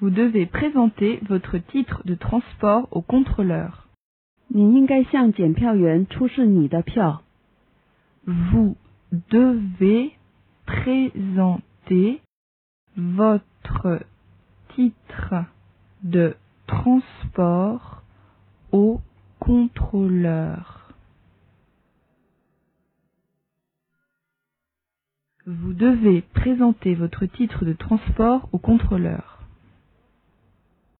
Vous devez présenter votre titre de transport au contrôleur. Vous devez présenter votre titre de transport au contrôleur. Vous devez présenter votre titre de transport au contrôleur.